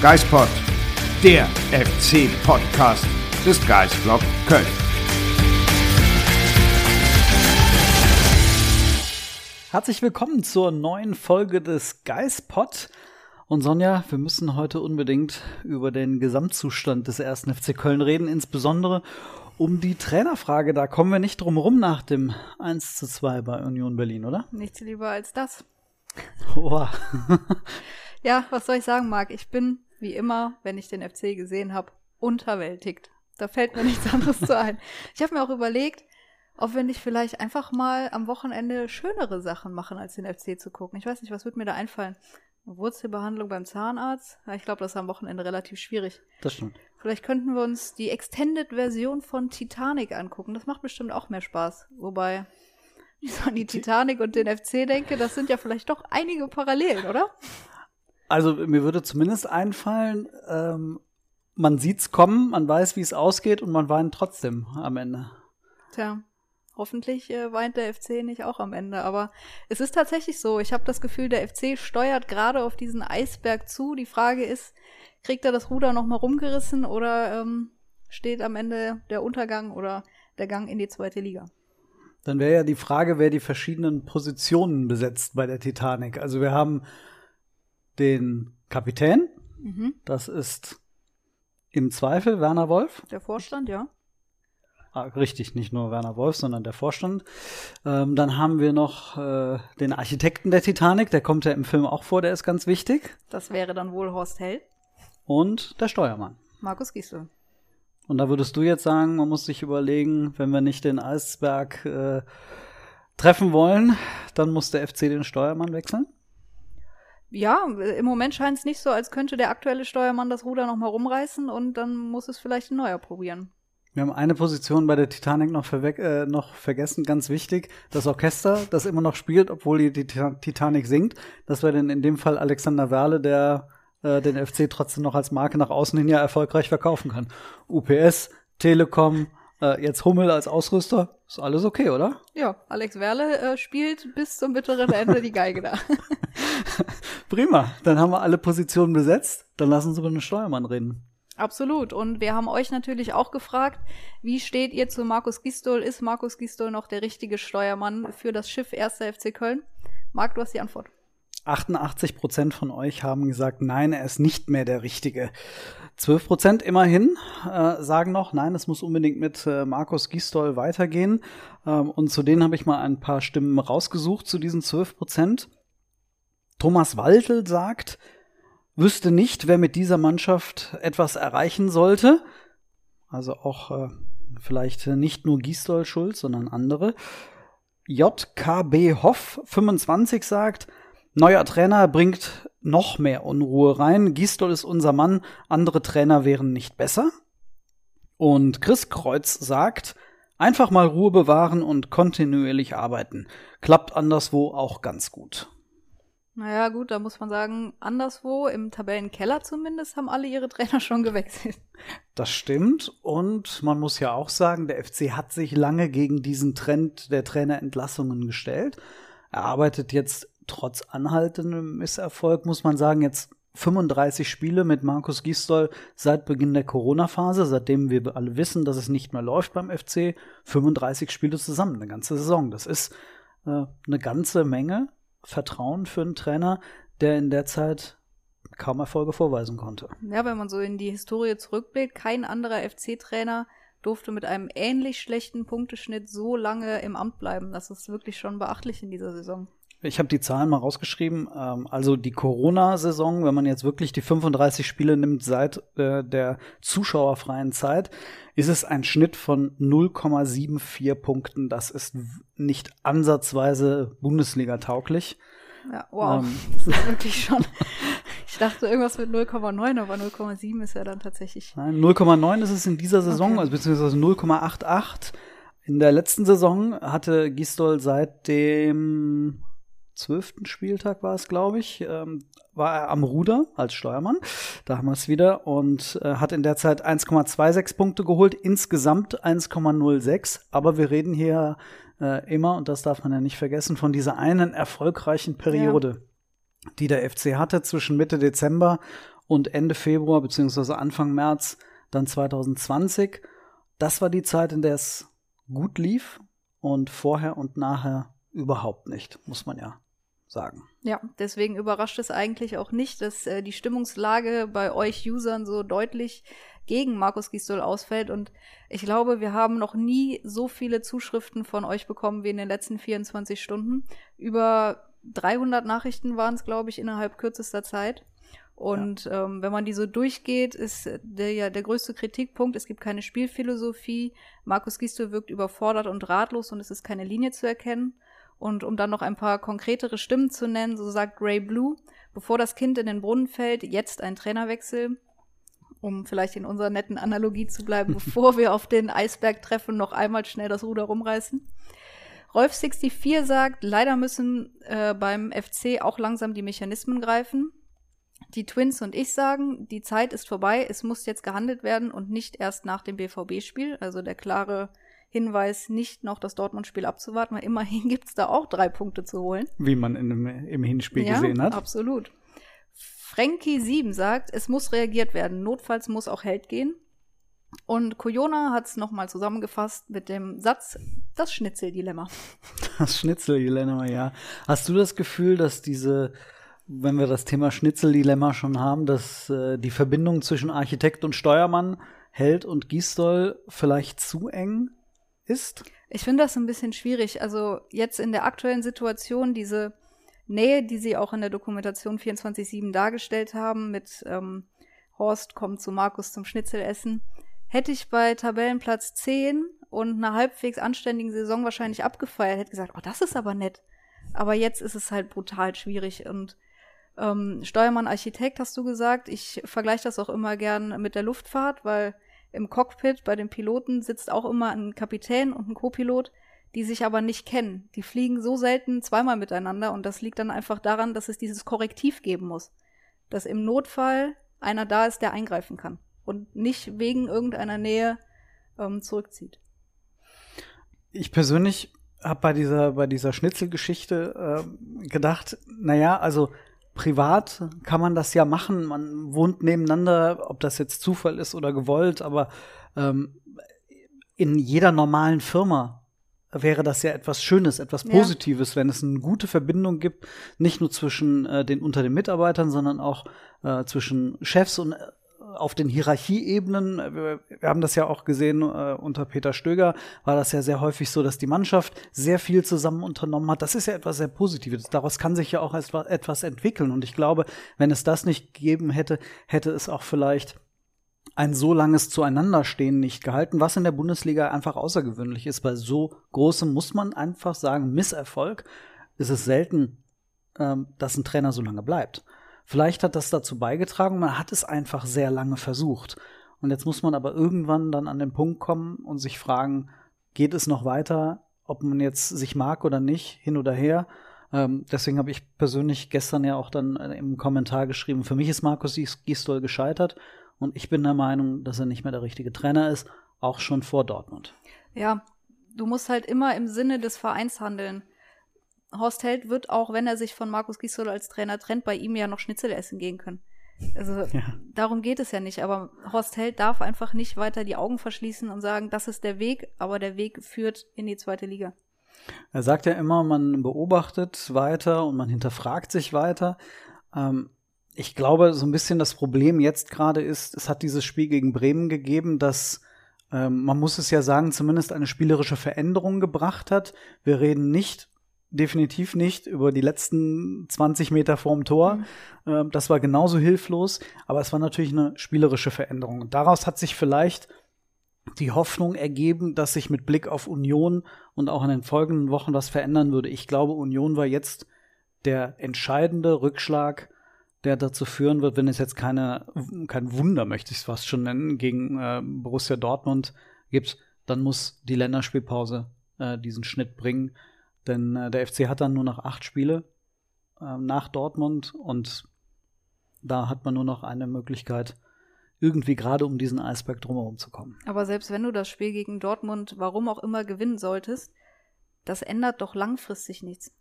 Geispod, der FC-Podcast des Geisblog Köln. Herzlich willkommen zur neuen Folge des Geispod. Und Sonja, wir müssen heute unbedingt über den Gesamtzustand des ersten FC Köln reden, insbesondere um die Trainerfrage. Da kommen wir nicht drum rum nach dem 1 zu 2 bei Union Berlin, oder? Nichts lieber als das. Oha. Ja, was soll ich sagen, Marc? Ich bin, wie immer, wenn ich den FC gesehen habe, unterwältigt. Da fällt mir nichts anderes zu ein. Ich habe mir auch überlegt, ob wir nicht vielleicht einfach mal am Wochenende schönere Sachen machen, als den FC zu gucken. Ich weiß nicht, was wird mir da einfallen? Eine Wurzelbehandlung beim Zahnarzt? Ja, ich glaube, das ist am Wochenende relativ schwierig. Das stimmt. Vielleicht könnten wir uns die Extended-Version von Titanic angucken. Das macht bestimmt auch mehr Spaß. Wobei, ich so an die Titanic und den FC denke, das sind ja vielleicht doch einige Parallelen, oder? Also mir würde zumindest einfallen, ähm, man sieht's kommen, man weiß, wie es ausgeht und man weint trotzdem am Ende. Tja, hoffentlich äh, weint der FC nicht auch am Ende. Aber es ist tatsächlich so. Ich habe das Gefühl, der FC steuert gerade auf diesen Eisberg zu. Die Frage ist, kriegt er das Ruder noch mal rumgerissen oder ähm, steht am Ende der Untergang oder der Gang in die zweite Liga? Dann wäre ja die Frage, wer die verschiedenen Positionen besetzt bei der Titanic. Also wir haben den Kapitän, Mhm. das ist im Zweifel Werner Wolf. Der Vorstand, ja. Ah, richtig, nicht nur Werner Wolf, sondern der Vorstand. Ähm, dann haben wir noch äh, den Architekten der Titanic, der kommt ja im Film auch vor, der ist ganz wichtig. Das wäre dann wohl Horst Held. Und der Steuermann. Markus Giesel. Und da würdest du jetzt sagen, man muss sich überlegen, wenn wir nicht den Eisberg äh, treffen wollen, dann muss der FC den Steuermann wechseln. Ja, im Moment scheint es nicht so, als könnte der aktuelle Steuermann das Ruder noch mal rumreißen und dann muss es vielleicht ein neuer probieren. Wir haben eine Position bei der Titanic noch, äh, noch vergessen, ganz wichtig. Das Orchester, das immer noch spielt, obwohl die, die Tita- Titanic singt. Das wäre dann in dem Fall Alexander Werle, der äh, den FC trotzdem noch als Marke nach außen hin ja erfolgreich verkaufen kann. UPS, Telekom, äh, jetzt Hummel als Ausrüster. Ist alles okay, oder? Ja, Alex Werle äh, spielt bis zum bitteren Ende die Geige da. Prima. Dann haben wir alle Positionen besetzt. Dann lassen Sie über den Steuermann reden. Absolut. Und wir haben euch natürlich auch gefragt, wie steht ihr zu Markus Gistol? Ist Markus Gistol noch der richtige Steuermann für das Schiff 1. FC Köln? Marc, du hast die Antwort. 88 Prozent von euch haben gesagt, nein, er ist nicht mehr der Richtige. 12 Prozent immerhin äh, sagen noch, nein, es muss unbedingt mit äh, Markus Gisdol weitergehen. Ähm, und zu denen habe ich mal ein paar Stimmen rausgesucht, zu diesen 12 Prozent. Thomas Waldl sagt, wüsste nicht, wer mit dieser Mannschaft etwas erreichen sollte. Also auch äh, vielleicht nicht nur Gisdol schuld, sondern andere. JKB Hoff 25 sagt, neuer Trainer bringt noch mehr Unruhe rein. Gisdol ist unser Mann, andere Trainer wären nicht besser. Und Chris Kreuz sagt, einfach mal Ruhe bewahren und kontinuierlich arbeiten. Klappt anderswo auch ganz gut. Naja, gut, da muss man sagen, anderswo, im Tabellenkeller zumindest, haben alle ihre Trainer schon gewechselt. Das stimmt. Und man muss ja auch sagen, der FC hat sich lange gegen diesen Trend der Trainerentlassungen gestellt. Er arbeitet jetzt trotz anhaltendem Misserfolg, muss man sagen, jetzt 35 Spiele mit Markus Gisdol seit Beginn der Corona-Phase, seitdem wir alle wissen, dass es nicht mehr läuft beim FC. 35 Spiele zusammen, eine ganze Saison. Das ist äh, eine ganze Menge Vertrauen für einen Trainer, der in der Zeit kaum Erfolge vorweisen konnte. Ja, wenn man so in die Historie zurückblickt, kein anderer FC-Trainer durfte mit einem ähnlich schlechten Punkteschnitt so lange im Amt bleiben. Das ist wirklich schon beachtlich in dieser Saison. Ich habe die Zahlen mal rausgeschrieben. Ähm, also die Corona-Saison, wenn man jetzt wirklich die 35 Spiele nimmt seit äh, der zuschauerfreien Zeit, ist es ein Schnitt von 0,74 Punkten. Das ist nicht ansatzweise Bundesliga-tauglich. Ja, wow. Ähm, das ist wirklich schon. Ich dachte irgendwas mit 0,9, aber 0,7 ist ja dann tatsächlich. Nein, 0,9 ist es in dieser Saison, okay. also beziehungsweise 0,88. In der letzten Saison hatte Gistol seit dem zwölften Spieltag war es, glaube ich, ähm, war er am Ruder als Steuermann. Da haben wir es wieder und äh, hat in der Zeit 1,26 Punkte geholt, insgesamt 1,06. Aber wir reden hier äh, immer, und das darf man ja nicht vergessen, von dieser einen erfolgreichen Periode, ja. die der FC hatte zwischen Mitte Dezember und Ende Februar beziehungsweise Anfang März dann 2020. Das war die Zeit, in der es gut lief und vorher und nachher überhaupt nicht, muss man ja sagen. Ja, deswegen überrascht es eigentlich auch nicht, dass äh, die Stimmungslage bei euch Usern so deutlich gegen Markus Gisdol ausfällt. Und ich glaube, wir haben noch nie so viele Zuschriften von euch bekommen wie in den letzten 24 Stunden. Über 300 Nachrichten waren es, glaube ich, innerhalb kürzester Zeit. Und ja. ähm, wenn man die so durchgeht, ist der ja der größte Kritikpunkt, es gibt keine Spielphilosophie. Markus Gisto wirkt überfordert und ratlos und es ist keine Linie zu erkennen. Und um dann noch ein paar konkretere Stimmen zu nennen, so sagt Ray Blue, bevor das Kind in den Brunnen fällt, jetzt ein Trainerwechsel. Um vielleicht in unserer netten Analogie zu bleiben, bevor wir auf den Eisberg treffen, noch einmal schnell das Ruder rumreißen. Rolf64 sagt, leider müssen äh, beim FC auch langsam die Mechanismen greifen die Twins und ich sagen, die Zeit ist vorbei, es muss jetzt gehandelt werden und nicht erst nach dem BVB-Spiel. Also der klare Hinweis, nicht noch das Dortmund-Spiel abzuwarten, weil immerhin gibt es da auch drei Punkte zu holen. Wie man in dem, im Hinspiel ja, gesehen hat. Absolut. Frankie7 sagt, es muss reagiert werden. Notfalls muss auch Held gehen. Und Koyona hat es nochmal zusammengefasst mit dem Satz, das Schnitzeldilemma. Das Schnitzeldilemma, ja. Hast du das Gefühl, dass diese wenn wir das Thema Schnitzeldilemma schon haben, dass äh, die Verbindung zwischen Architekt und Steuermann, Held und Gießdoll vielleicht zu eng ist? Ich finde das ein bisschen schwierig. Also jetzt in der aktuellen Situation, diese Nähe, die sie auch in der Dokumentation 24-7 dargestellt haben, mit ähm, Horst kommt zu Markus zum Schnitzelessen, hätte ich bei Tabellenplatz 10 und einer halbwegs anständigen Saison wahrscheinlich abgefeiert, hätte gesagt, oh, das ist aber nett. Aber jetzt ist es halt brutal schwierig und ähm, Steuermann Architekt hast du gesagt. Ich vergleiche das auch immer gern mit der Luftfahrt, weil im Cockpit bei den Piloten sitzt auch immer ein Kapitän und ein Co-Pilot, die sich aber nicht kennen. Die fliegen so selten zweimal miteinander und das liegt dann einfach daran, dass es dieses Korrektiv geben muss. Dass im Notfall einer da ist, der eingreifen kann und nicht wegen irgendeiner Nähe ähm, zurückzieht. Ich persönlich habe bei dieser, bei dieser Schnitzelgeschichte äh, gedacht, naja, also privat kann man das ja machen. Man wohnt nebeneinander, ob das jetzt Zufall ist oder gewollt, aber ähm, in jeder normalen Firma wäre das ja etwas Schönes, etwas Positives, ja. wenn es eine gute Verbindung gibt, nicht nur zwischen äh, den unter den Mitarbeitern, sondern auch äh, zwischen Chefs und auf den Hierarchieebenen, äh, wir, wir haben das ja auch gesehen äh, unter Peter Stöger, war das ja sehr häufig so, dass die Mannschaft sehr viel zusammen unternommen hat. Das ist ja etwas sehr Positives. Daraus kann sich ja auch etwas entwickeln. Und ich glaube, wenn es das nicht gegeben hätte, hätte es auch vielleicht ein so langes Zueinanderstehen nicht gehalten, was in der Bundesliga einfach außergewöhnlich ist. Bei so großem, muss man einfach sagen, Misserfolg ist es selten, ähm, dass ein Trainer so lange bleibt. Vielleicht hat das dazu beigetragen, man hat es einfach sehr lange versucht. Und jetzt muss man aber irgendwann dann an den Punkt kommen und sich fragen, geht es noch weiter, ob man jetzt sich mag oder nicht, hin oder her. Ähm, deswegen habe ich persönlich gestern ja auch dann äh, im Kommentar geschrieben, für mich ist Markus Gisdol gescheitert und ich bin der Meinung, dass er nicht mehr der richtige Trainer ist, auch schon vor Dortmund. Ja, du musst halt immer im Sinne des Vereins handeln. Horst Held wird auch, wenn er sich von Markus Gisdol als Trainer trennt, bei ihm ja noch Schnitzel essen gehen können. Also ja. darum geht es ja nicht. Aber Horst Held darf einfach nicht weiter die Augen verschließen und sagen, das ist der Weg, aber der Weg führt in die zweite Liga. Er sagt ja immer, man beobachtet weiter und man hinterfragt sich weiter. Ähm, ich glaube, so ein bisschen das Problem jetzt gerade ist, es hat dieses Spiel gegen Bremen gegeben, dass ähm, man muss es ja sagen, zumindest eine spielerische Veränderung gebracht hat. Wir reden nicht definitiv nicht über die letzten 20 Meter vorm Tor. Mhm. Ähm, das war genauso hilflos, aber es war natürlich eine spielerische Veränderung. Und daraus hat sich vielleicht die Hoffnung ergeben, dass sich mit Blick auf Union und auch in den folgenden Wochen was verändern würde. Ich glaube, Union war jetzt der entscheidende Rückschlag, der dazu führen wird, wenn es jetzt keine, kein Wunder, möchte ich es fast schon nennen, gegen äh, Borussia Dortmund gibt, dann muss die Länderspielpause äh, diesen Schnitt bringen. Denn äh, der FC hat dann nur noch acht Spiele äh, nach Dortmund und da hat man nur noch eine Möglichkeit, irgendwie gerade um diesen Eisberg drumherum zu kommen. Aber selbst wenn du das Spiel gegen Dortmund, warum auch immer, gewinnen solltest, das ändert doch langfristig nichts.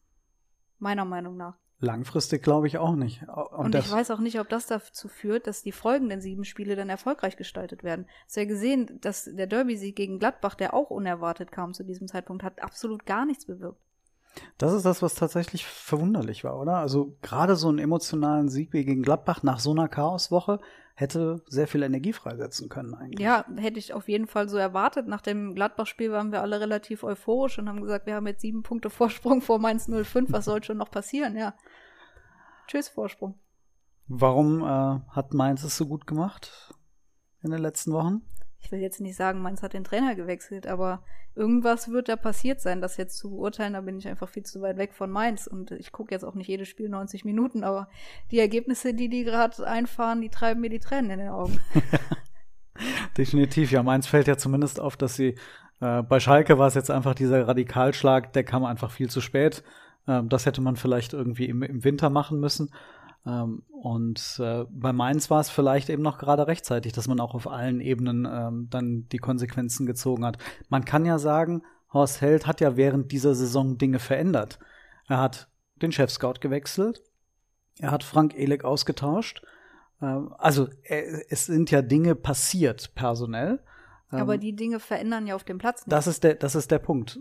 Meiner Meinung nach. Langfristig glaube ich auch nicht. Und, Und ich weiß auch nicht, ob das dazu führt, dass die folgenden sieben Spiele dann erfolgreich gestaltet werden. Hast du ja gesehen, dass der Derby-Sieg gegen Gladbach, der auch unerwartet kam zu diesem Zeitpunkt, hat absolut gar nichts bewirkt. Das ist das, was tatsächlich verwunderlich war, oder? Also gerade so einen emotionalen Sieg wie gegen Gladbach nach so einer Chaoswoche hätte sehr viel Energie freisetzen können eigentlich. Ja, hätte ich auf jeden Fall so erwartet. Nach dem Gladbach-Spiel waren wir alle relativ euphorisch und haben gesagt, wir haben jetzt sieben Punkte Vorsprung vor Mainz 05. Was soll schon noch passieren? Ja. Tschüss, Vorsprung. Warum äh, hat Mainz es so gut gemacht in den letzten Wochen? Ich will jetzt nicht sagen, Mainz hat den Trainer gewechselt, aber irgendwas wird da passiert sein, das jetzt zu beurteilen. Da bin ich einfach viel zu weit weg von Mainz und ich gucke jetzt auch nicht jedes Spiel 90 Minuten, aber die Ergebnisse, die die gerade einfahren, die treiben mir die Tränen in den Augen. Definitiv, ja, Mainz fällt ja zumindest auf, dass sie äh, bei Schalke war es jetzt einfach dieser Radikalschlag, der kam einfach viel zu spät. Ähm, das hätte man vielleicht irgendwie im, im Winter machen müssen. Ähm, und äh, bei Mainz war es vielleicht eben noch gerade rechtzeitig, dass man auch auf allen Ebenen ähm, dann die Konsequenzen gezogen hat. Man kann ja sagen, Horst Held hat ja während dieser Saison Dinge verändert. Er hat den Chef-Scout gewechselt, er hat Frank Elek ausgetauscht. Ähm, also äh, es sind ja Dinge passiert personell. Ähm, Aber die Dinge verändern ja auf dem Platz. Nicht. Das ist der, das ist der Punkt.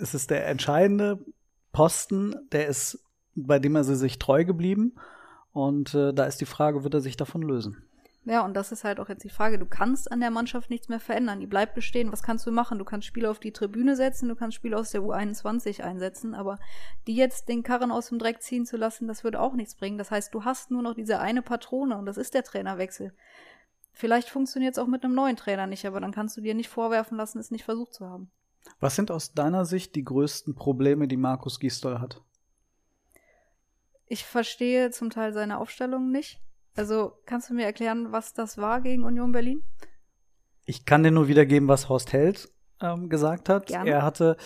Es ist der entscheidende Posten, der ist, bei dem er sie sich treu geblieben. Und äh, da ist die Frage, wird er sich davon lösen? Ja, und das ist halt auch jetzt die Frage. Du kannst an der Mannschaft nichts mehr verändern. Die bleibt bestehen. Was kannst du machen? Du kannst Spieler auf die Tribüne setzen, du kannst Spieler aus der U21 einsetzen, aber die jetzt den Karren aus dem Dreck ziehen zu lassen, das würde auch nichts bringen. Das heißt, du hast nur noch diese eine Patrone und das ist der Trainerwechsel. Vielleicht funktioniert es auch mit einem neuen Trainer nicht, aber dann kannst du dir nicht vorwerfen lassen, es nicht versucht zu haben. Was sind aus deiner Sicht die größten Probleme, die Markus Gisdol hat? Ich verstehe zum Teil seine Aufstellung nicht. Also kannst du mir erklären, was das war gegen Union Berlin? Ich kann dir nur wiedergeben, was Horst Held ähm, gesagt hat. Gerne. Er hatte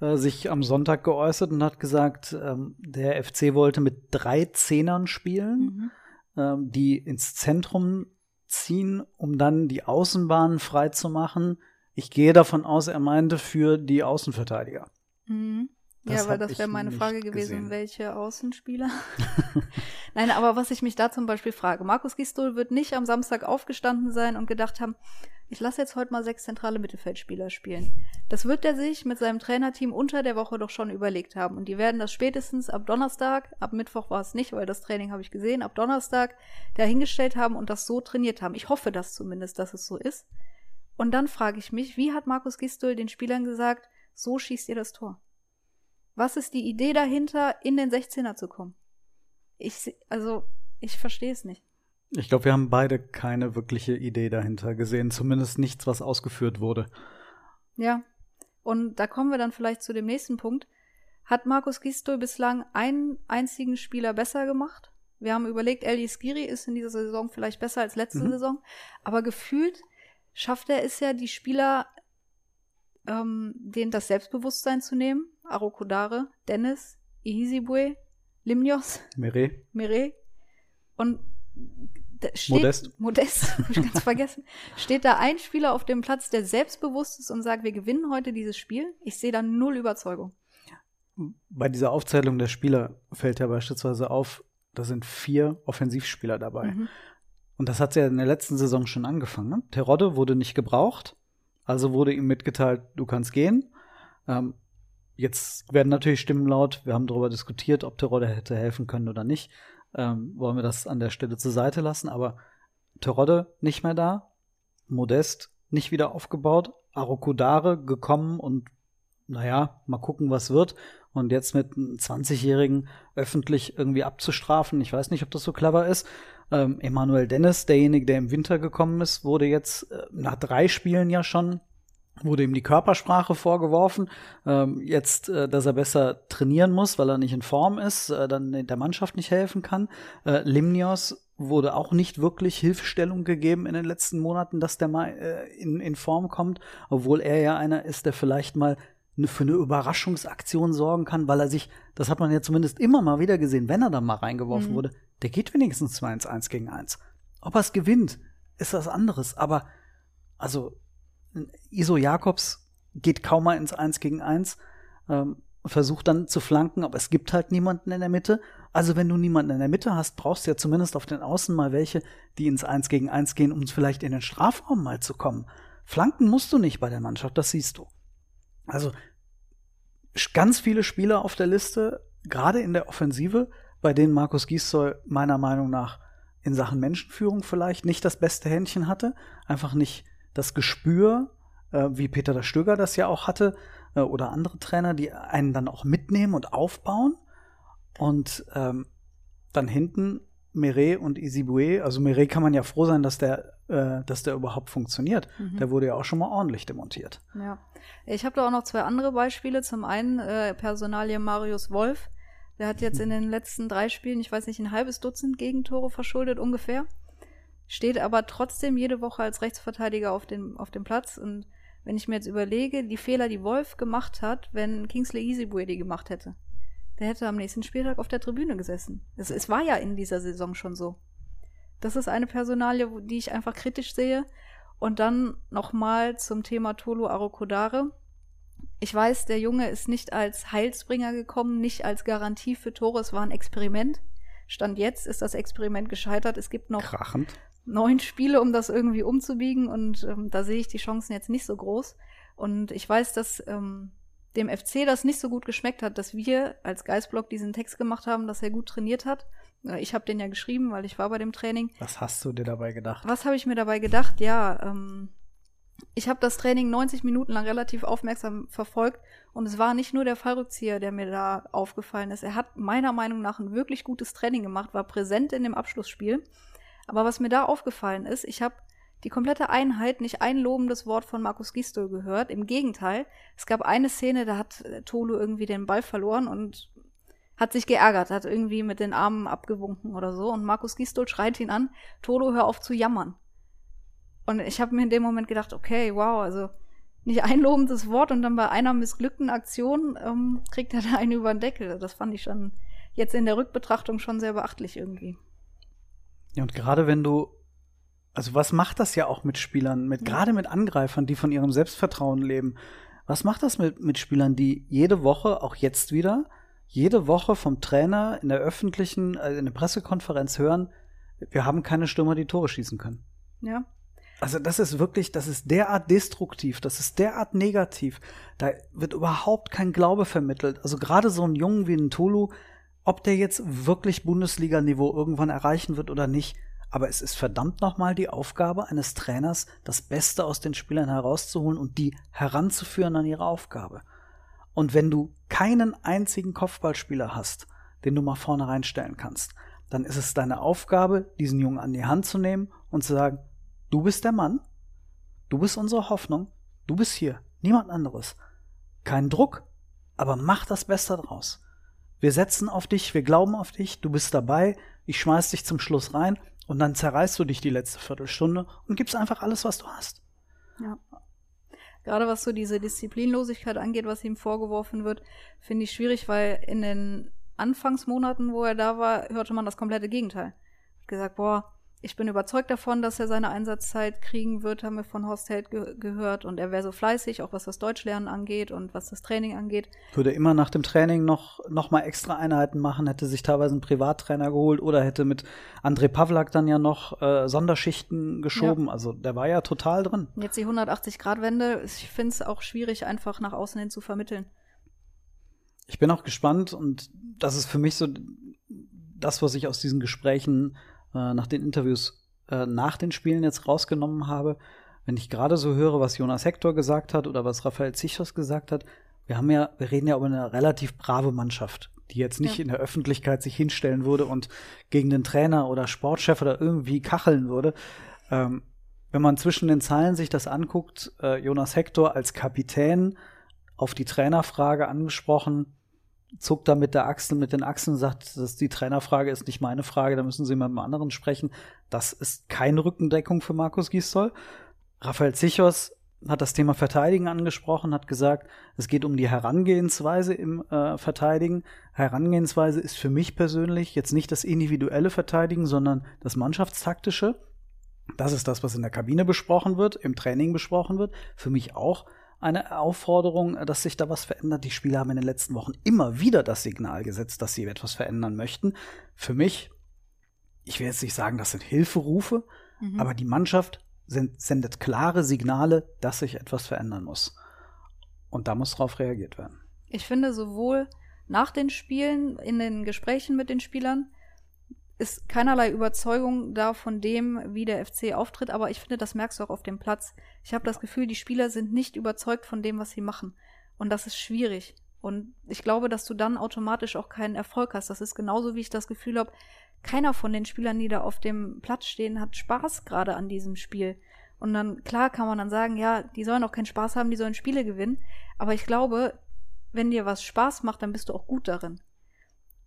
äh, sich am Sonntag geäußert und hat gesagt, ähm, der FC wollte mit drei Zehnern spielen, mhm. ähm, die ins Zentrum ziehen, um dann die Außenbahnen frei zu machen. Ich gehe davon aus, er meinte für die Außenverteidiger. Mhm. Das ja, weil das wäre meine Frage gewesen, gesehen. welche Außenspieler? Nein, aber was ich mich da zum Beispiel frage, Markus Gistol wird nicht am Samstag aufgestanden sein und gedacht haben, ich lasse jetzt heute mal sechs zentrale Mittelfeldspieler spielen. Das wird er sich mit seinem Trainerteam unter der Woche doch schon überlegt haben. Und die werden das spätestens ab Donnerstag, ab Mittwoch war es nicht, weil das Training habe ich gesehen, ab Donnerstag dahingestellt haben und das so trainiert haben. Ich hoffe das zumindest, dass es so ist. Und dann frage ich mich, wie hat Markus Gistol den Spielern gesagt, so schießt ihr das Tor? Was ist die Idee dahinter, in den 16er zu kommen? Ich, also, ich verstehe es nicht. Ich glaube, wir haben beide keine wirkliche Idee dahinter gesehen, zumindest nichts, was ausgeführt wurde. Ja. Und da kommen wir dann vielleicht zu dem nächsten Punkt. Hat Markus Gistol bislang einen einzigen Spieler besser gemacht? Wir haben überlegt, Eli Skiri ist in dieser Saison vielleicht besser als letzte mhm. Saison, aber gefühlt schafft er es ja, die Spieler ähm, denen das Selbstbewusstsein zu nehmen. Arokodare, Dennis, Ihizibue, Limnios, Mere. Mere. Und steht, Modest. Modest, hab ich ganz vergessen. Steht da ein Spieler auf dem Platz, der selbstbewusst ist und sagt, wir gewinnen heute dieses Spiel? Ich sehe da null Überzeugung. Bei dieser Aufzählung der Spieler fällt ja beispielsweise auf, da sind vier Offensivspieler dabei. Mhm. Und das hat ja in der letzten Saison schon angefangen. Ne? Terodde wurde nicht gebraucht. Also wurde ihm mitgeteilt, du kannst gehen. Ähm, jetzt werden natürlich Stimmen laut. Wir haben darüber diskutiert, ob Terodde hätte helfen können oder nicht. Ähm, wollen wir das an der Stelle zur Seite lassen. Aber Terodde nicht mehr da. Modest nicht wieder aufgebaut. Arokudare gekommen und naja, mal gucken, was wird. Und jetzt mit einem 20-Jährigen öffentlich irgendwie abzustrafen, ich weiß nicht, ob das so clever ist. Ähm, Emanuel Dennis, derjenige, der im Winter gekommen ist, wurde jetzt äh, nach drei Spielen ja schon wurde ihm die Körpersprache vorgeworfen, ähm, jetzt, äh, dass er besser trainieren muss, weil er nicht in Form ist, äh, dann der Mannschaft nicht helfen kann. Äh, Limnios wurde auch nicht wirklich Hilfestellung gegeben in den letzten Monaten, dass der mal äh, in, in Form kommt, obwohl er ja einer ist, der vielleicht mal ne, für eine Überraschungsaktion sorgen kann, weil er sich, das hat man ja zumindest immer mal wieder gesehen, wenn er dann mal reingeworfen mhm. wurde, der geht wenigstens 2 ins 1 gegen 1. Ob er es gewinnt, ist was anderes, aber also Iso Jakobs geht kaum mal ins Eins gegen Eins, ähm, versucht dann zu flanken, aber es gibt halt niemanden in der Mitte. Also wenn du niemanden in der Mitte hast, brauchst du ja zumindest auf den Außen mal welche, die ins Eins gegen Eins gehen, um vielleicht in den Strafraum mal zu kommen. Flanken musst du nicht bei der Mannschaft, das siehst du. Also ganz viele Spieler auf der Liste, gerade in der Offensive, bei denen Markus Gisdol meiner Meinung nach in Sachen Menschenführung vielleicht nicht das beste Händchen hatte, einfach nicht das Gespür, äh, wie Peter der Stöger das ja auch hatte, äh, oder andere Trainer, die einen dann auch mitnehmen und aufbauen. Und ähm, dann hinten Meret und Isibue, also Meret kann man ja froh sein, dass der, äh, dass der überhaupt funktioniert. Mhm. Der wurde ja auch schon mal ordentlich demontiert. Ja. Ich habe da auch noch zwei andere Beispiele. Zum einen äh, Personalie Marius Wolf. Der hat jetzt in den letzten drei Spielen, ich weiß nicht, ein halbes Dutzend Gegentore verschuldet ungefähr steht aber trotzdem jede Woche als Rechtsverteidiger auf dem, auf dem Platz. Und wenn ich mir jetzt überlege, die Fehler, die Wolf gemacht hat, wenn Kingsley Easybue die gemacht hätte, der hätte am nächsten Spieltag auf der Tribüne gesessen. Es, es war ja in dieser Saison schon so. Das ist eine Personalie, die ich einfach kritisch sehe. Und dann nochmal zum Thema Tolo Arokodare. Ich weiß, der Junge ist nicht als Heilsbringer gekommen, nicht als Garantie für Tore. Es war ein Experiment. Stand jetzt ist das Experiment gescheitert. Es gibt noch Krachend neun Spiele, um das irgendwie umzubiegen und ähm, da sehe ich die Chancen jetzt nicht so groß. Und ich weiß, dass ähm, dem FC das nicht so gut geschmeckt hat, dass wir als Geistblock diesen Text gemacht haben, dass er gut trainiert hat. Äh, ich habe den ja geschrieben, weil ich war bei dem Training. Was hast du dir dabei gedacht? Was habe ich mir dabei gedacht? Ja, ähm, ich habe das Training 90 Minuten lang relativ aufmerksam verfolgt und es war nicht nur der Fallrückzieher, der mir da aufgefallen ist. Er hat meiner Meinung nach ein wirklich gutes Training gemacht, war präsent in dem Abschlussspiel aber was mir da aufgefallen ist, ich habe die komplette Einheit nicht ein lobendes Wort von Markus Gistol gehört. Im Gegenteil, es gab eine Szene, da hat äh, Tolu irgendwie den Ball verloren und hat sich geärgert, hat irgendwie mit den Armen abgewunken oder so. Und Markus Gistol schreit ihn an, Tolo, hör auf zu jammern. Und ich habe mir in dem Moment gedacht, okay, wow, also nicht ein lobendes Wort und dann bei einer missglückten Aktion ähm, kriegt er da einen über den Deckel. Das fand ich schon jetzt in der Rückbetrachtung schon sehr beachtlich irgendwie. Ja, und gerade wenn du, also was macht das ja auch mit Spielern, mit, gerade mit Angreifern, die von ihrem Selbstvertrauen leben? Was macht das mit, mit Spielern, die jede Woche, auch jetzt wieder, jede Woche vom Trainer in der öffentlichen, also in der Pressekonferenz hören, wir haben keine Stürmer, die Tore schießen können. Ja. Also das ist wirklich, das ist derart destruktiv, das ist derart negativ. Da wird überhaupt kein Glaube vermittelt. Also gerade so ein Jungen wie ein Tulu, ob der jetzt wirklich Bundesliga-Niveau irgendwann erreichen wird oder nicht. Aber es ist verdammt nochmal die Aufgabe eines Trainers, das Beste aus den Spielern herauszuholen und die heranzuführen an ihre Aufgabe. Und wenn du keinen einzigen Kopfballspieler hast, den du mal vorne reinstellen kannst, dann ist es deine Aufgabe, diesen Jungen an die Hand zu nehmen und zu sagen, du bist der Mann, du bist unsere Hoffnung, du bist hier, niemand anderes. Kein Druck, aber mach das Beste draus. Wir setzen auf dich, wir glauben auf dich, du bist dabei, ich schmeiß dich zum Schluss rein und dann zerreißt du dich die letzte Viertelstunde und gibst einfach alles, was du hast. Ja. Gerade was so diese Disziplinlosigkeit angeht, was ihm vorgeworfen wird, finde ich schwierig, weil in den Anfangsmonaten, wo er da war, hörte man das komplette Gegenteil. Hat gesagt, boah, ich bin überzeugt davon, dass er seine Einsatzzeit kriegen wird, haben wir von Horst Held ge gehört. Und er wäre so fleißig, auch was das Deutschlernen angeht und was das Training angeht. Würde immer nach dem Training noch, noch mal extra Einheiten machen, hätte sich teilweise einen Privattrainer geholt oder hätte mit André Pavlak dann ja noch äh, Sonderschichten geschoben. Ja. Also der war ja total drin. Jetzt die 180-Grad-Wende, ich finde es auch schwierig, einfach nach außen hin zu vermitteln. Ich bin auch gespannt und das ist für mich so das, was ich aus diesen Gesprächen äh, nach den Interviews äh, nach den Spielen jetzt rausgenommen habe, wenn ich gerade so höre, was Jonas Hector gesagt hat oder was Raphael Zichos gesagt hat, wir haben ja, wir reden ja über eine relativ brave Mannschaft, die jetzt nicht Ja. in der Öffentlichkeit sich hinstellen würde und gegen den Trainer oder Sportchef oder irgendwie kacheln würde. Ähm, wenn man zwischen den Zeilen sich das anguckt, äh, Jonas Hector als Kapitän auf die Trainerfrage angesprochen, zuckt da mit der Achsel, mit den Achseln sagt, dass die Trainerfrage ist nicht meine Frage, da müssen Sie mit einem anderen sprechen. Das ist keine Rückendeckung für Markus Gisdol. Raphael Zichos hat das Thema Verteidigen angesprochen, hat gesagt, es geht um die Herangehensweise im äh, Verteidigen. Herangehensweise ist für mich persönlich jetzt nicht das individuelle Verteidigen, sondern das Mannschaftstaktische. Das ist das, was in der Kabine besprochen wird, im Training besprochen wird. Für mich auch eine Aufforderung, dass sich da was verändert. Die Spieler haben in den letzten Wochen immer wieder das Signal gesetzt, dass sie etwas verändern möchten. Für mich, ich will jetzt nicht sagen, das sind Hilferufe, Mhm. aber die Mannschaft sen- sendet klare Signale, dass sich etwas verändern muss. Und da muss darauf reagiert werden. Ich finde, sowohl nach den Spielen, in den Gesprächen mit den Spielern, ist keinerlei Überzeugung da von dem, wie der FC auftritt, aber ich finde, das merkst du auch auf dem Platz. Ich habe das Gefühl, die Spieler sind nicht überzeugt von dem, was sie machen. Und das ist schwierig. Und ich glaube, dass du dann automatisch auch keinen Erfolg hast. Das ist genauso, wie ich das Gefühl habe, keiner von den Spielern, die da auf dem Platz stehen, hat Spaß gerade an diesem Spiel. Und dann, klar kann man dann sagen, ja, die sollen auch keinen Spaß haben, die sollen Spiele gewinnen. Aber ich glaube, wenn dir was Spaß macht, dann bist du auch gut darin.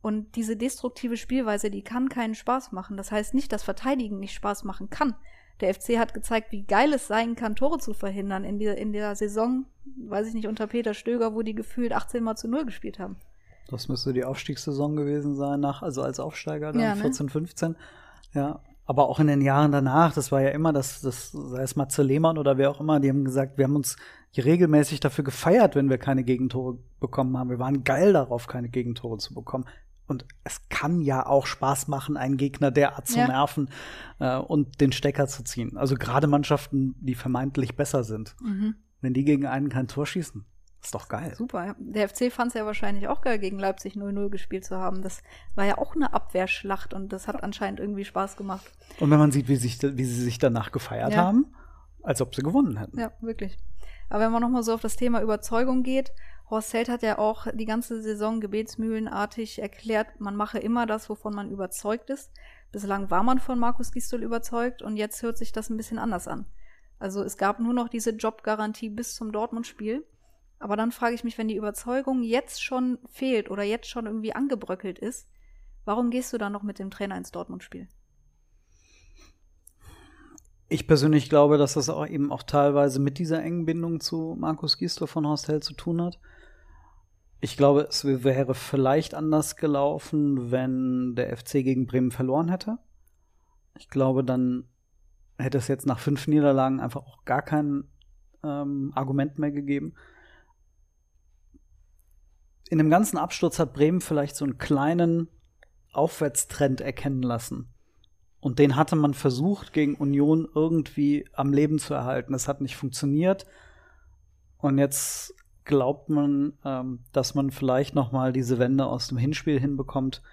Und diese destruktive Spielweise, die kann keinen Spaß machen. Das heißt nicht, dass Verteidigen nicht Spaß machen kann. Der FC hat gezeigt, wie geil es sein kann, Tore zu verhindern in der, in der Saison, weiß ich nicht, unter Peter Stöger, wo die gefühlt 18 mal zu 0 gespielt haben. Das müsste die Aufstiegssaison gewesen sein, nach, also als Aufsteiger dann Ja, ne? 14, 15. Ja. Aber auch in den Jahren danach, das war ja immer das, das, sei es Matze Lehmann oder wer auch immer, die haben gesagt, wir haben uns regelmäßig dafür gefeiert, wenn wir keine Gegentore bekommen haben. Wir waren geil darauf, keine Gegentore zu bekommen. Und es kann ja auch Spaß machen, einen Gegner derart zu Ja. nerven äh, und den Stecker zu ziehen. Also gerade Mannschaften, die vermeintlich besser sind. Wenn die gegen einen kein Tor schießen, ist doch geil. Super, ja. Der FC fand es ja wahrscheinlich auch geil, gegen Leipzig 0-0 gespielt zu haben. Das war ja auch eine Abwehrschlacht und das hat anscheinend irgendwie Spaß gemacht. Und wenn man sieht, wie, sich, wie sie sich danach gefeiert Ja. haben, als ob sie gewonnen hätten. Ja, wirklich. Aber wenn man nochmal so auf das Thema Überzeugung geht, Horst Held hat ja auch die ganze Saison gebetsmühlenartig erklärt, man mache immer das, wovon man überzeugt ist. Bislang war man von Markus Gisdol überzeugt und jetzt hört sich das ein bisschen anders an. Also es gab nur noch diese Jobgarantie bis zum Dortmund-Spiel. Aber dann frage ich mich, wenn die Überzeugung jetzt schon fehlt oder jetzt schon irgendwie angebröckelt ist, warum gehst du dann noch mit dem Trainer ins Dortmund-Spiel? Ich persönlich glaube, dass das auch eben auch teilweise mit dieser engen Bindung zu Markus Gisdol von Horst Held zu tun hat. Ich glaube, es wäre vielleicht anders gelaufen, wenn der FC gegen Bremen verloren hätte. Ich glaube, dann hätte es jetzt nach fünf Niederlagen einfach auch gar kein ähm, Argument mehr gegeben. In dem ganzen Absturz hat Bremen vielleicht so einen kleinen Aufwärtstrend erkennen lassen. Und den hatte man versucht, gegen Union irgendwie am Leben zu erhalten. Das hat nicht funktioniert. Und jetzt glaubt man, ähm, dass man vielleicht noch mal diese Wende aus dem Hinspiel hinbekommt.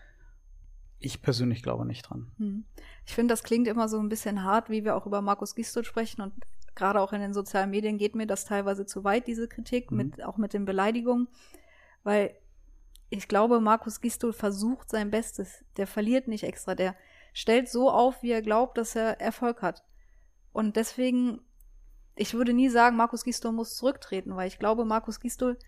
Ich persönlich glaube nicht dran. Hm. Ich finde, das klingt immer so ein bisschen hart, wie wir auch über Markus Gisdol sprechen und gerade auch in den sozialen Medien geht mir das teilweise zu weit, diese Kritik, Mhm. mit, auch mit den Beleidigungen, weil ich glaube, Markus Gisdol versucht sein Bestes. Der verliert nicht extra, der stellt so auf, wie er glaubt, dass er Erfolg hat. Und deswegen, ich würde nie sagen, Markus Gisdol muss zurücktreten, weil ich glaube, Markus Gisdol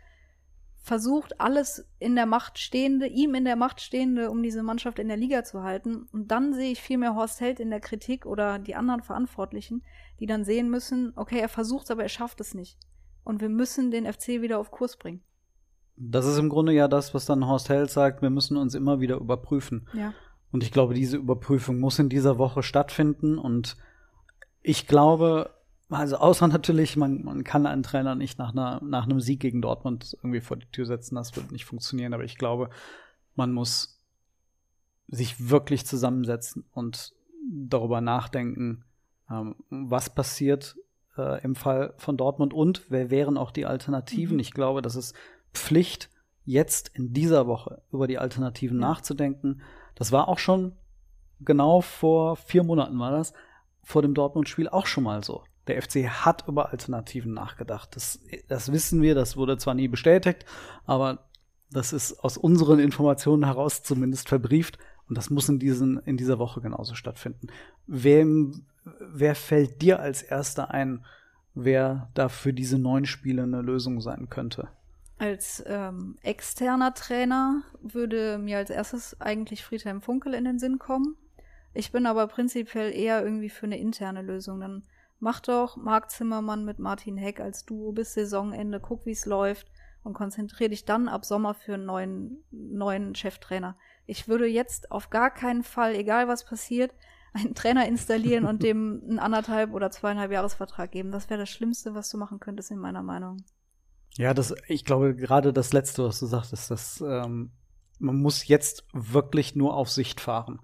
versucht alles in der Macht Stehende, ihm in der Macht Stehende, um diese Mannschaft in der Liga zu halten. Und dann sehe ich viel mehr Horst Held in der Kritik oder die anderen Verantwortlichen, die dann sehen müssen, okay, er versucht aber er schafft es nicht. Und wir müssen den FC wieder auf Kurs bringen. Das ist im Grunde ja das, was dann Horst Held sagt, wir müssen uns immer wieder überprüfen. Ja. Und ich glaube, diese Überprüfung muss in dieser Woche stattfinden. Und ich glaube, also außer natürlich, man, man kann einen Trainer nicht nach, einer, nach einem Sieg gegen Dortmund irgendwie vor die Tür setzen. Das wird nicht funktionieren. Aber ich glaube, man muss sich wirklich zusammensetzen und darüber nachdenken, ähm, was passiert äh, im Fall von Dortmund und wer wären auch die Alternativen. Mhm. Ich glaube, das ist Pflicht, jetzt in dieser Woche über die Alternativen Ja. nachzudenken. Das war auch schon genau vor vier Monaten war das, vor dem Dortmund-Spiel auch schon mal so. Der FC hat über Alternativen nachgedacht. Das, das wissen wir, das wurde zwar nie bestätigt, aber das ist aus unseren Informationen heraus zumindest verbrieft. Und das muss in, diesen, in dieser Woche genauso stattfinden. Wem, wer fällt dir als Erster ein, wer da für diese neun Spiele eine Lösung sein könnte? Als ähm, externer Trainer würde mir als erstes eigentlich Friedhelm Funkel in den Sinn kommen. Ich bin aber prinzipiell eher irgendwie für eine interne Lösung. Dann mach doch Marc Zimmermann mit Martin Heck als Duo bis Saisonende, guck, wie es läuft und konzentriere dich dann ab Sommer für einen neuen, neuen Cheftrainer. Ich würde jetzt auf gar keinen Fall, egal was passiert, einen Trainer installieren und dem einen anderthalb oder zweieinhalb Jahresvertrag geben. Das wäre das Schlimmste, was du machen könntest, in meiner Meinung. Ja, das, ich glaube, gerade das Letzte, was du sagtest, dass ähm, man muss jetzt wirklich nur auf Sicht fahren.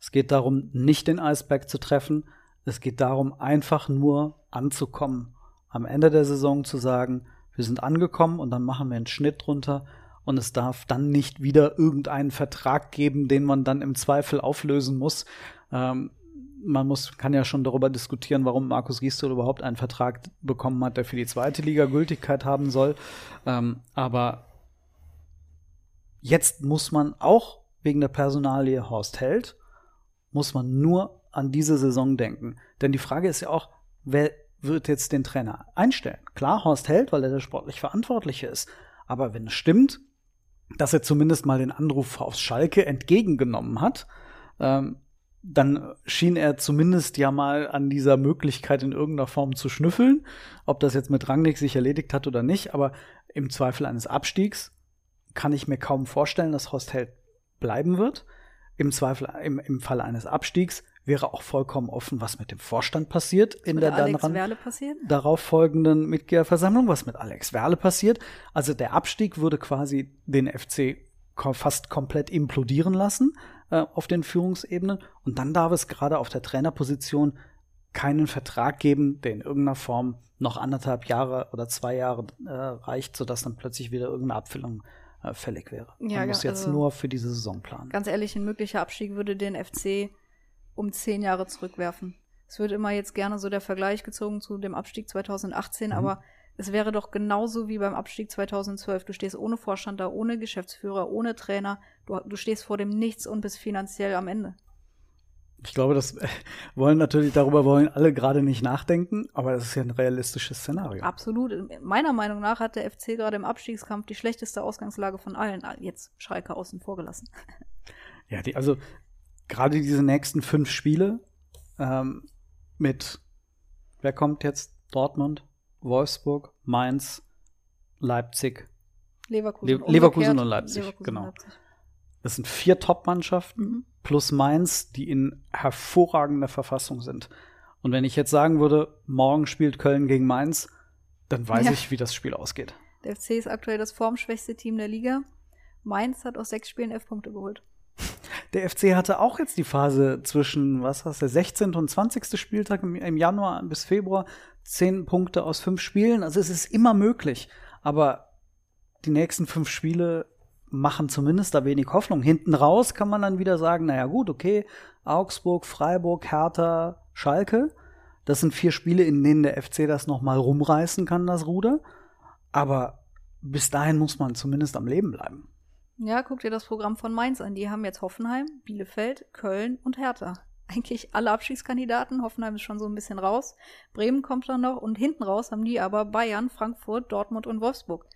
Es geht darum, nicht den Eisberg zu treffen. Es geht darum, einfach nur anzukommen. Am Ende der Saison zu sagen, wir sind angekommen und dann machen wir einen Schnitt drunter und es darf dann nicht wieder irgendeinen Vertrag geben, den man dann im Zweifel auflösen muss. Ähm, man muss, kann ja schon darüber diskutieren, warum Markus Gisdol überhaupt einen Vertrag bekommen hat, der für die zweite Liga Gültigkeit haben soll. Ähm, aber jetzt muss man auch wegen der Personalie Horst Held, muss man nur an diese Saison denken. Denn die Frage ist ja auch, wer wird jetzt den Trainer einstellen? Klar, Horst Held, weil er der sportlich Verantwortliche ist. Aber wenn es stimmt, dass er zumindest mal den Anruf aus Schalke entgegengenommen hat, ähm, dann schien er zumindest ja mal an dieser Möglichkeit in irgendeiner Form zu schnüffeln. Ob das jetzt mit Rangnick sich erledigt hat oder nicht, aber im Zweifel eines Abstiegs kann ich mir kaum vorstellen, dass Horst Held bleiben wird. Im Zweifel, im, im Falle eines Abstiegs wäre auch vollkommen offen, was mit dem Vorstand passiert in der dann darauf folgenden Mitgliederversammlung, was mit Alex Werle passiert. Also der Abstieg würde quasi den FC fast komplett implodieren lassen äh, auf den Führungsebenen. Und dann darf es gerade auf der Trainerposition keinen Vertrag geben, der in irgendeiner Form noch anderthalb Jahre oder zwei Jahre äh, reicht, sodass dann plötzlich wieder irgendeine Abfüllung äh, fällig wäre. Ja, Man muss jetzt also, nur für diese Saison planen. Ganz ehrlich, ein möglicher Abstieg würde den FC um zehn Jahre zurückwerfen. Es wird immer jetzt gerne so der Vergleich gezogen zu dem Abstieg 2018, mhm. aber es wäre doch genauso wie beim Abstieg 2012. Du stehst ohne Vorstand da, ohne Geschäftsführer, ohne Trainer. Du, du stehst vor dem Nichts und bist finanziell am Ende. Ich glaube, das wollen natürlich, darüber wollen alle gerade nicht nachdenken, aber das ist ja ein realistisches Szenario. Absolut. Meiner Meinung nach hat der FC gerade im Abstiegskampf die schlechteste Ausgangslage von allen. Jetzt Schalke außen vor gelassen. Ja, die, also gerade diese nächsten fünf Spiele ähm, mit, wer kommt jetzt? Dortmund, Wolfsburg, Mainz, Leipzig. Leverkusen, Le Leverkusen und Leipzig, Leverkusen genau. Leipzig. Das sind vier Top-Mannschaften mhm. plus Mainz, die in hervorragender Verfassung sind. Und wenn ich jetzt sagen würde, morgen spielt Köln gegen Mainz, dann weiß ja. ich, wie das Spiel ausgeht. Der FC ist aktuell das formschwächste Team der Liga. Mainz hat aus sechs Spielen elf Punkte geholt. Der FC hatte auch jetzt die Phase zwischen, was hast du, 16. und 20. Spieltag im, Januar bis Februar, zehn Punkte aus fünf Spielen. Also es ist immer möglich. Aber die nächsten fünf Spiele machen zumindest da wenig Hoffnung. Hinten raus kann man dann wieder sagen, naja gut, okay, Augsburg, Freiburg, Hertha, Schalke. Das sind vier Spiele, in denen der FC das noch mal rumreißen kann, das Ruder. Aber bis dahin muss man zumindest am Leben bleiben. Ja, guck dir das Programm von Mainz an. Die haben jetzt Hoffenheim, Bielefeld, Köln und Hertha. Eigentlich alle Abschiedskandidaten. Hoffenheim ist schon so ein bisschen raus. Bremen kommt dann noch und hinten raus haben die aber Bayern, Frankfurt, Dortmund und Wolfsburg.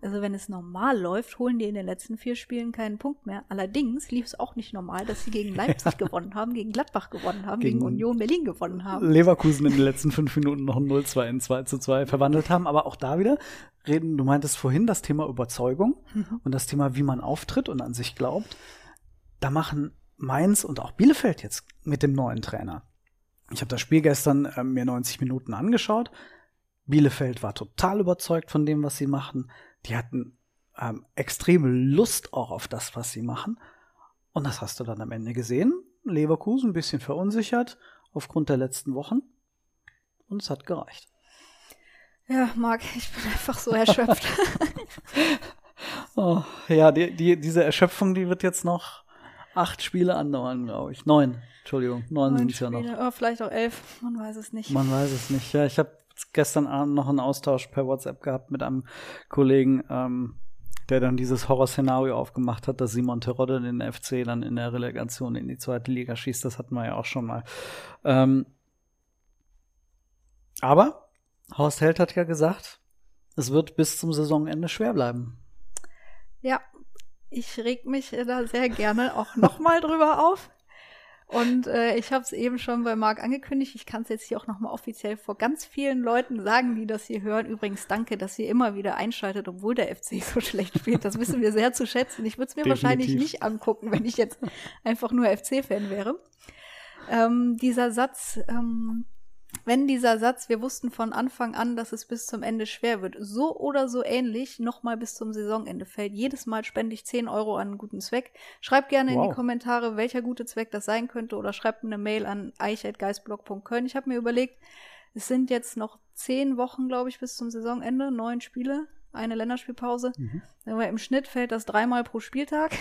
Also wenn es normal läuft, holen die in den letzten vier Spielen keinen Punkt mehr. Allerdings lief es auch nicht normal, dass sie gegen Leipzig gewonnen haben, gegen Gladbach gewonnen haben, gegen, gegen, Union Berlin gewonnen haben. Leverkusen in den letzten fünf Minuten noch ein 0-2 in 2 zu 2 verwandelt haben. Aber auch da wieder reden, du meintest vorhin das Thema Überzeugung mhm. und das Thema, wie man auftritt und an sich glaubt. Da machen Mainz und auch Bielefeld jetzt mit dem neuen Trainer. Ich habe das Spiel gestern äh, mir 90 Minuten angeschaut. Bielefeld war total überzeugt von dem, was sie machen die hatten ähm, extreme Lust auch auf das, was sie machen. Und das hast du dann am Ende gesehen. Leverkusen ein bisschen verunsichert aufgrund der letzten Wochen. Und es hat gereicht. Ja, Marc, ich bin einfach so erschöpft. oh, ja, die, die, diese Erschöpfung, die wird jetzt noch acht Spiele andauern, glaube ich. Neun, Entschuldigung, neun, Neun sind es ja noch. Oh, vielleicht auch elf, man weiß es nicht. Man weiß es nicht. Ja, ich habe gestern Abend noch einen Austausch per WhatsApp gehabt mit einem Kollegen, ähm, der dann dieses Horrorszenario aufgemacht hat, dass Simon Terodde den FC dann in der Relegation in die zweite Liga schießt. Das hatten wir ja auch schon mal. Ähm, aber Horst Held hat ja gesagt, es wird bis zum Saisonende schwer bleiben. Ja, ich reg mich da sehr gerne auch nochmal drüber auf. Und äh, ich habe es eben schon bei Marc angekündigt. Ich kann es jetzt hier auch nochmal offiziell vor ganz vielen Leuten sagen, die das hier hören. Übrigens danke, dass ihr immer wieder einschaltet, obwohl der FC so schlecht spielt. Das wissen wir sehr zu schätzen. Ich würde es mir Definitiv. wahrscheinlich nicht angucken, wenn ich jetzt einfach nur FC-Fan wäre. Ähm, dieser Satz, ähm, wenn dieser Satz, wir wussten von Anfang an, dass es bis zum Ende schwer wird, so oder so ähnlich nochmal bis zum Saisonende fällt. Jedes Mal spende ich 10 Euro an einen guten Zweck. Schreibt gerne in Wow. die Kommentare, welcher gute Zweck das sein könnte oder schreibt mir eine Mail an eich.geistblog.köln. Ich habe mir überlegt, es sind jetzt noch 10 Wochen, glaube ich, bis zum Saisonende, neun Spiele, eine Länderspielpause. Wir im Schnitt fällt das dreimal pro Spieltag.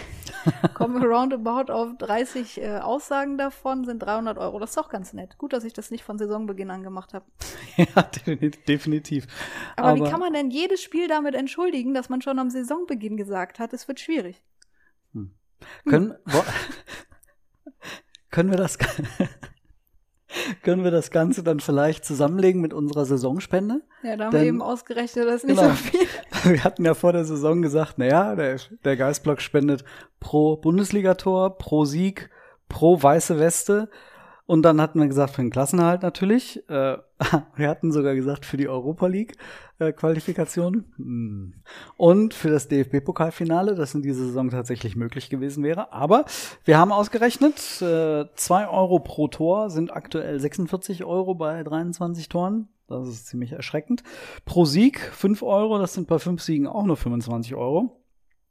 Kommen wir roundabout auf 30 äh, Aussagen davon, sind 300 Euro. Das ist doch ganz nett. Gut, dass ich das nicht von Saisonbeginn an gemacht habe. ja, definitiv. definitiv. Aber, wie kann man denn jedes Spiel damit entschuldigen, dass man schon am Saisonbeginn gesagt hat, es wird schwierig? Können, wo, können wir das können wir das Ganze dann vielleicht zusammenlegen mit unserer Saisonspende? Ja, da haben Denn- wir eben ausgerechnet, das ist nicht Genau. so viel. Wir hatten ja vor der Saison gesagt, naja, der, der Geistblock spendet pro Bundesligator, pro Sieg, pro weiße Weste. Und dann hatten wir gesagt, für den Klassenerhalt natürlich. Äh, wir hatten sogar gesagt, für die Europa League äh. Hm. Und für das DFB-Pokalfinale, das in dieser Saison tatsächlich möglich gewesen wäre. Aber wir haben ausgerechnet, äh, zwei Euro pro Tor sind aktuell 46 Euro bei 23 Toren. Das ist ziemlich erschreckend. Pro Sieg 5 Euro, das sind bei 5 Siegen auch nur 25 Euro.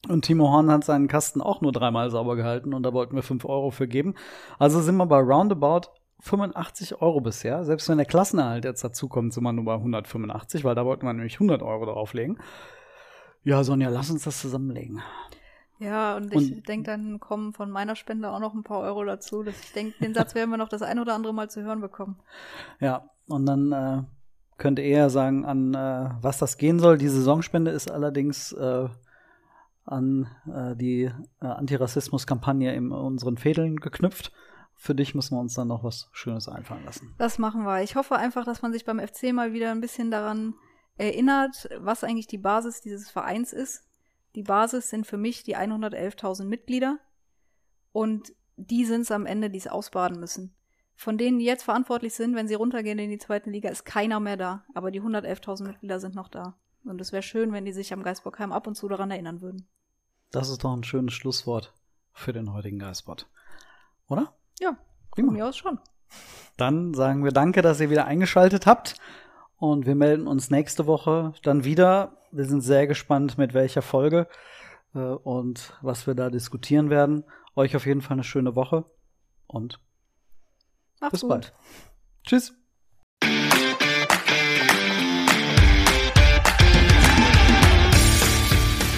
Und Timo Horn hat seinen Kasten auch nur dreimal sauber gehalten und da wollten wir 5 Euro für geben. Also sind wir bei roundabout 85 Euro bisher. Selbst wenn der Klassenerhalt jetzt dazukommt, sind wir nur bei 185, weil da wollten wir nämlich 100 Euro drauflegen. Ja, Sonja, lass uns das zusammenlegen. Ja, und ich denke, dann kommen von meiner Spende auch noch ein paar Euro dazu. Dass ich denke, den Satz werden wir noch das ein oder andere Mal zu hören bekommen. Ja, und dann äh, könnt ihr eher sagen, an äh, was das gehen soll. Die Saisonspende ist allerdings äh, an äh, die äh, Antirassismus-Kampagne in unseren Fädeln geknüpft. Für dich müssen wir uns dann noch was Schönes einfallen lassen. Das machen wir. Ich hoffe einfach, dass man sich beim FC mal wieder ein bisschen daran erinnert, was eigentlich die Basis dieses Vereins ist. Die Basis sind für mich die 111.000 Mitglieder und die sind es am Ende, die es ausbaden müssen. Von denen, die jetzt verantwortlich sind, wenn sie runtergehen in die zweite Liga, ist keiner mehr da. Aber die 111.000 Mitglieder sind noch da. Und es wäre schön, wenn die sich am Geisbockheim ab und zu daran erinnern würden. Das ist doch ein schönes Schlusswort für den heutigen Geistbot. Oder? Ja, von Prima. mir aus schon. Dann sagen wir danke, dass ihr wieder eingeschaltet habt. Und wir melden uns nächste Woche dann wieder. Wir sind sehr gespannt, mit welcher Folge äh, und was wir da diskutieren werden. Euch auf jeden Fall eine schöne Woche und Macht's bis gut. bald. Tschüss.